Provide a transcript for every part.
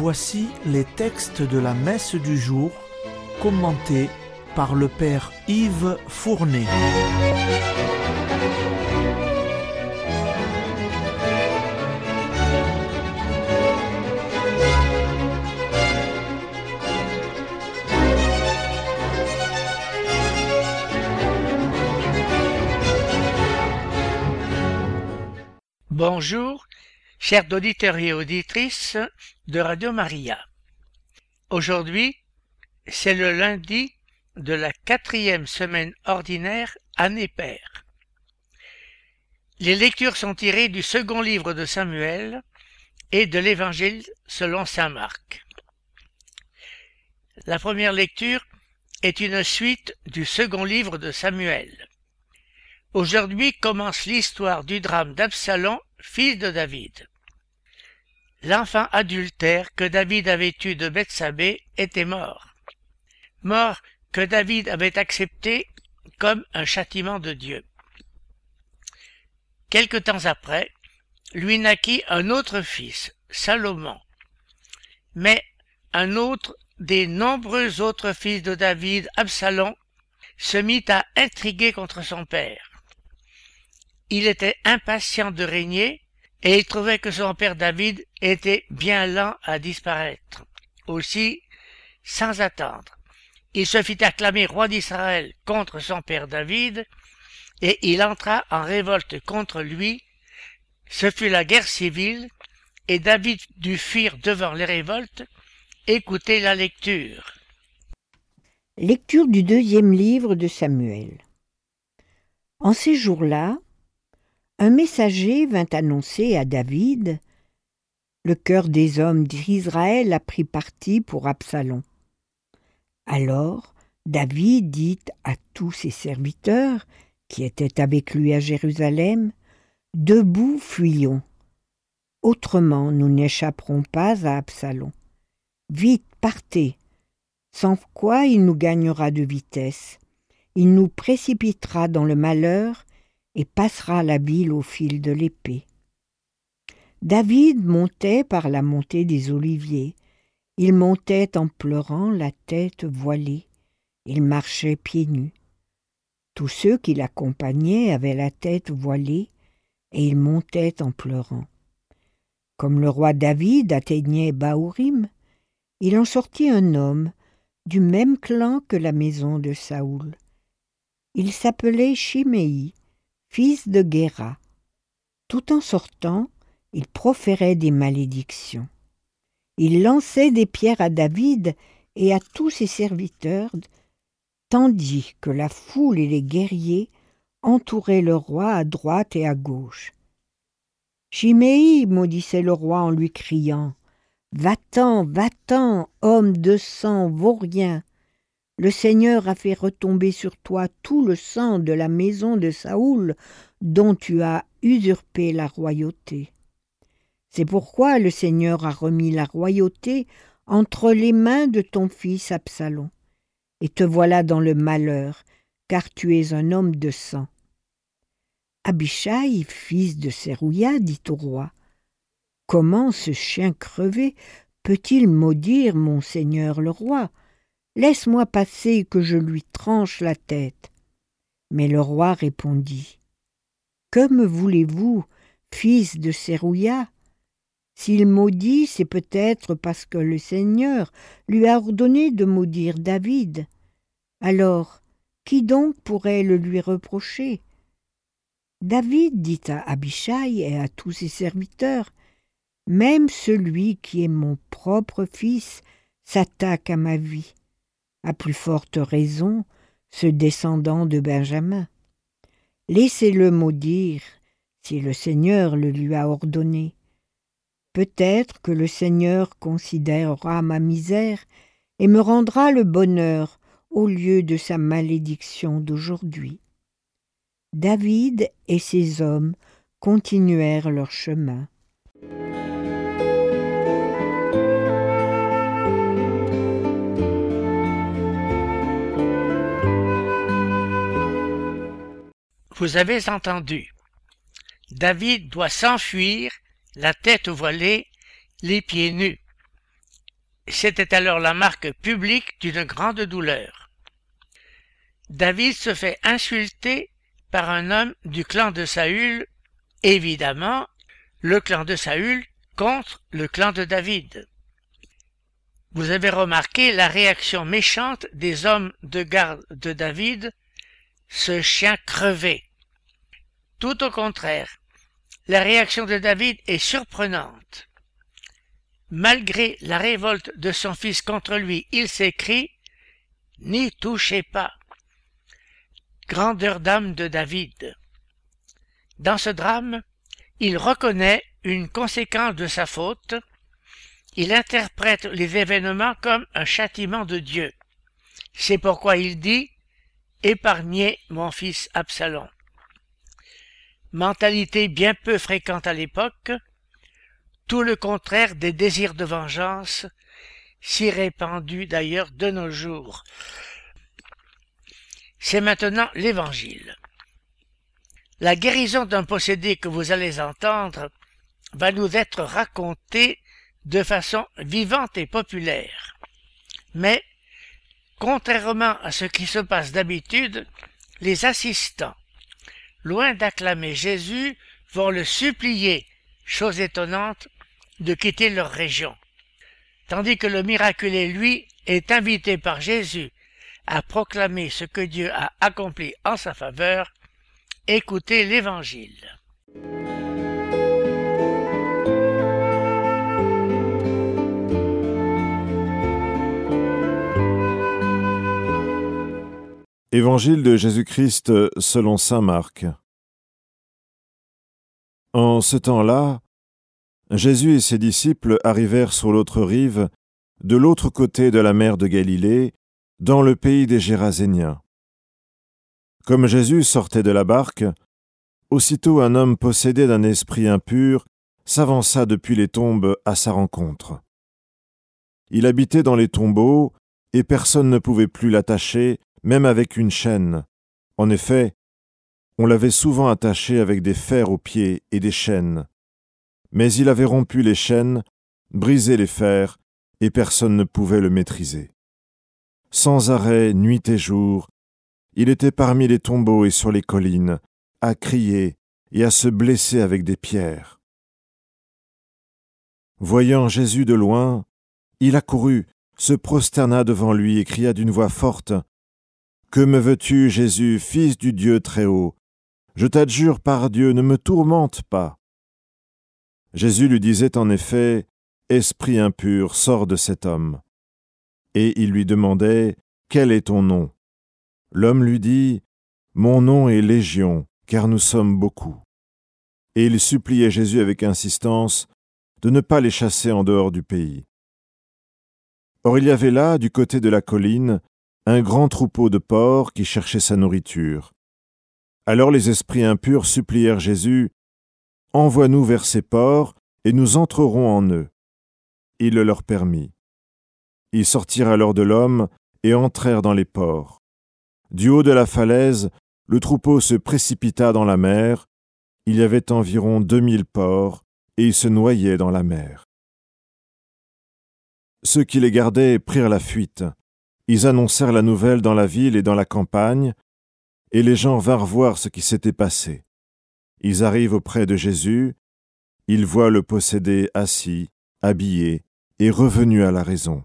Voici les textes de la messe du jour commentés par le Père Yves Fournet. Bonjour, chers auditeurs et auditrices de Radio Maria. Aujourd'hui, c'est le lundi de la quatrième semaine ordinaire année paire. Les lectures sont tirées du second livre de Samuel et de l'Évangile selon saint Marc. La première lecture est une suite du second livre de Samuel. Aujourd'hui commence l'histoire du drame d'Absalom, fils de David. L'enfant adultère que David avait eu de Bethsabée était mort. Mort que David avait accepté comme un châtiment de Dieu. Quelque temps après, lui naquit un autre fils, Salomon. Mais un autre des nombreux autres fils de David, Absalom, se mit à intriguer contre son père. Il était impatient de régner et il trouvait que son père David était bien lent à disparaître. Aussi, sans attendre, il se fit acclamer roi d'Israël contre son père David, et il entra en révolte contre lui. Ce fut la guerre civile, et David dut fuir devant les révoltes. Écoutez la lecture. Lecture du deuxième livre de Samuel. En ces jours-là, un messager vint annoncer à David Le cœur des hommes d'Israël a pris parti pour Absalom. Alors David dit à tous ses serviteurs qui étaient avec lui à Jérusalem Debout, fuyons. Autrement, nous n'échapperons pas à Absalom. Vite, partez. Sans quoi il nous gagnera de vitesse. Il nous précipitera dans le malheur et passera la ville au fil de l'épée. David montait par la montée des oliviers. Il montait en pleurant la tête voilée. Il marchait pieds nus. Tous ceux qui l'accompagnaient avaient la tête voilée et ils montaient en pleurant. Comme le roi David atteignait Baourim, il en sortit un homme du même clan que la maison de Saoul. Il s'appelait Chiméi, fils de Guéra. Tout en sortant, il proférait des malédictions. Il lançait des pierres à David et à tous ses serviteurs, tandis que la foule et les guerriers entouraient le roi à droite et à gauche. Chiméi, maudissait le roi en lui criant Va-t'en, va-t'en, homme de sang, vaurien le Seigneur a fait retomber sur toi tout le sang de la maison de Saoul, dont tu as usurpé la royauté. C'est pourquoi le Seigneur a remis la royauté entre les mains de ton fils Absalom. Et te voilà dans le malheur, car tu es un homme de sang. Abishai, fils de Sérouia, dit au roi Comment ce chien crevé peut-il maudire mon seigneur le roi? Laisse-moi passer que je lui tranche la tête. Mais le roi répondit. Que me voulez-vous, fils de Sérouilla S'il maudit, c'est peut-être parce que le Seigneur lui a ordonné de maudire David. Alors, qui donc pourrait le lui reprocher? David dit à Abishai et à tous ses serviteurs Même celui qui est mon propre fils s'attaque à ma vie à plus forte raison ce descendant de Benjamin. Laissez-le maudire, si le Seigneur le lui a ordonné. Peut-être que le Seigneur considérera ma misère et me rendra le bonheur au lieu de sa malédiction d'aujourd'hui. David et ses hommes continuèrent leur chemin. Vous avez entendu. David doit s'enfuir, la tête voilée, les pieds nus. C'était alors la marque publique d'une grande douleur. David se fait insulter par un homme du clan de Saül, évidemment, le clan de Saül contre le clan de David. Vous avez remarqué la réaction méchante des hommes de garde de David, ce chien crevé. Tout au contraire, la réaction de David est surprenante. Malgré la révolte de son fils contre lui, il s'écrie N'y touchez pas. Grandeur d'âme de David. Dans ce drame, il reconnaît une conséquence de sa faute, il interprète les événements comme un châtiment de Dieu. C'est pourquoi il dit Épargnez mon fils Absalom. Mentalité bien peu fréquente à l'époque, tout le contraire des désirs de vengeance, si répandus d'ailleurs de nos jours. C'est maintenant l'Évangile. La guérison d'un possédé que vous allez entendre va nous être racontée de façon vivante et populaire. Mais, contrairement à ce qui se passe d'habitude, les assistants, loin d'acclamer Jésus, vont le supplier, chose étonnante, de quitter leur région. Tandis que le miraculé, lui, est invité par Jésus à proclamer ce que Dieu a accompli en sa faveur, écoutez l'Évangile. Évangile de Jésus-Christ selon Saint Marc. En ce temps-là, Jésus et ses disciples arrivèrent sur l'autre rive, de l'autre côté de la mer de Galilée, dans le pays des Géraséniens. Comme Jésus sortait de la barque, aussitôt un homme possédé d'un esprit impur s'avança depuis les tombes à sa rencontre. Il habitait dans les tombeaux, et personne ne pouvait plus l'attacher, même avec une chaîne. En effet, on l'avait souvent attaché avec des fers aux pieds et des chaînes. Mais il avait rompu les chaînes, brisé les fers, et personne ne pouvait le maîtriser. Sans arrêt, nuit et jour, il était parmi les tombeaux et sur les collines, à crier et à se blesser avec des pierres. Voyant Jésus de loin, il accourut, se prosterna devant lui et cria d'une voix forte que me veux-tu, Jésus, fils du Dieu Très-Haut? Je t'adjure par Dieu, ne me tourmente pas. Jésus lui disait en effet, Esprit impur, sors de cet homme. Et il lui demandait, Quel est ton nom? L'homme lui dit, Mon nom est Légion, car nous sommes beaucoup. Et il suppliait Jésus avec insistance de ne pas les chasser en dehors du pays. Or il y avait là, du côté de la colline, un grand troupeau de porcs qui cherchait sa nourriture. Alors les esprits impurs supplièrent Jésus, Envoie-nous vers ces porcs, et nous entrerons en eux. Il le leur permit. Ils sortirent alors de l'homme et entrèrent dans les porcs. Du haut de la falaise, le troupeau se précipita dans la mer. Il y avait environ deux mille porcs, et ils se noyaient dans la mer. Ceux qui les gardaient prirent la fuite. Ils annoncèrent la nouvelle dans la ville et dans la campagne, et les gens vinrent voir ce qui s'était passé. Ils arrivent auprès de Jésus, ils voient le possédé assis, habillé et revenu à la raison,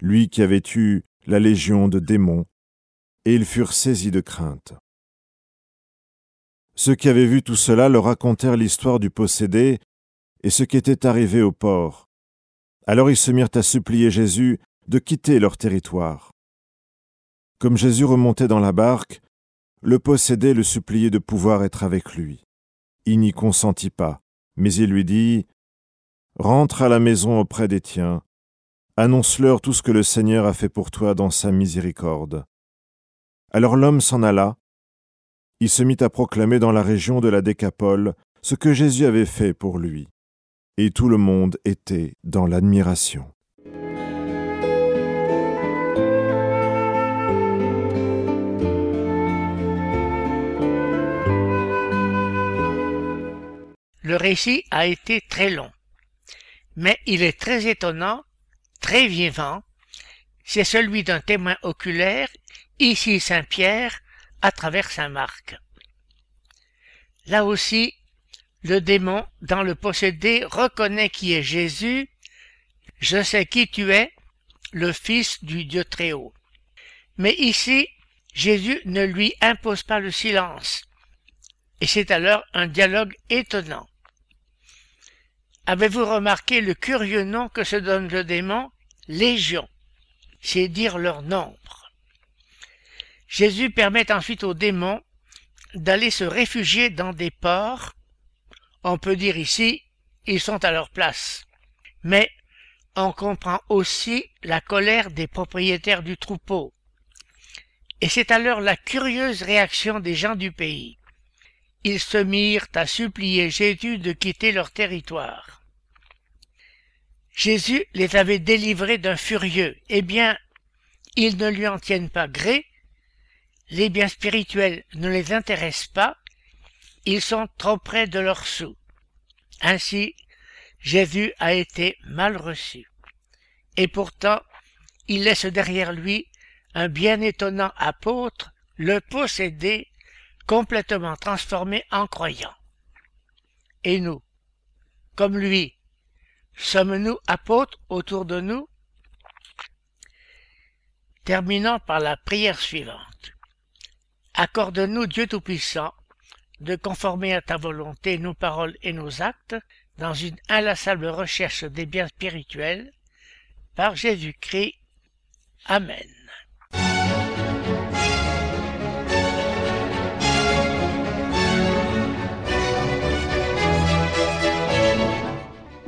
lui qui avait eu la légion de démons, et ils furent saisis de crainte. Ceux qui avaient vu tout cela leur racontèrent l'histoire du possédé et ce qui était arrivé au port. Alors ils se mirent à supplier Jésus de quitter leur territoire. Comme Jésus remontait dans la barque, le possédé le suppliait de pouvoir être avec lui. Il n'y consentit pas, mais il lui dit Rentre à la maison auprès des tiens, annonce-leur tout ce que le Seigneur a fait pour toi dans sa miséricorde. Alors l'homme s'en alla, il se mit à proclamer dans la région de la Décapole ce que Jésus avait fait pour lui, et tout le monde était dans l'admiration. Le récit a été très long, mais il est très étonnant, très vivant, c'est celui d'un témoin oculaire, ici Saint Pierre, à travers Saint Marc. Là aussi, le démon, dans le possédé, reconnaît qui est Jésus. Je sais qui tu es, le Fils du Dieu très haut. Mais ici, Jésus ne lui impose pas le silence. Et c'est alors un dialogue étonnant. Avez-vous remarqué le curieux nom que se donne le démon? Légion. C'est dire leur nombre. Jésus permet ensuite aux démons d'aller se réfugier dans des ports. On peut dire ici, ils sont à leur place. Mais on comprend aussi la colère des propriétaires du troupeau. Et c'est alors la curieuse réaction des gens du pays. Ils se mirent à supplier Jésus de quitter leur territoire. Jésus les avait délivrés d'un furieux. Eh bien, ils ne lui en tiennent pas gré, les biens spirituels ne les intéressent pas, ils sont trop près de leur sous. Ainsi, Jésus a été mal reçu. Et pourtant, il laisse derrière lui un bien étonnant apôtre, le possédé, complètement transformé en croyant. Et nous, comme lui, sommes-nous apôtres autour de nous? Terminons par la prière suivante. Accorde-nous, Dieu Tout-Puissant, de conformer à ta volonté nos paroles et nos actes dans une inlassable recherche des biens spirituels, par Jésus-Christ. Amen.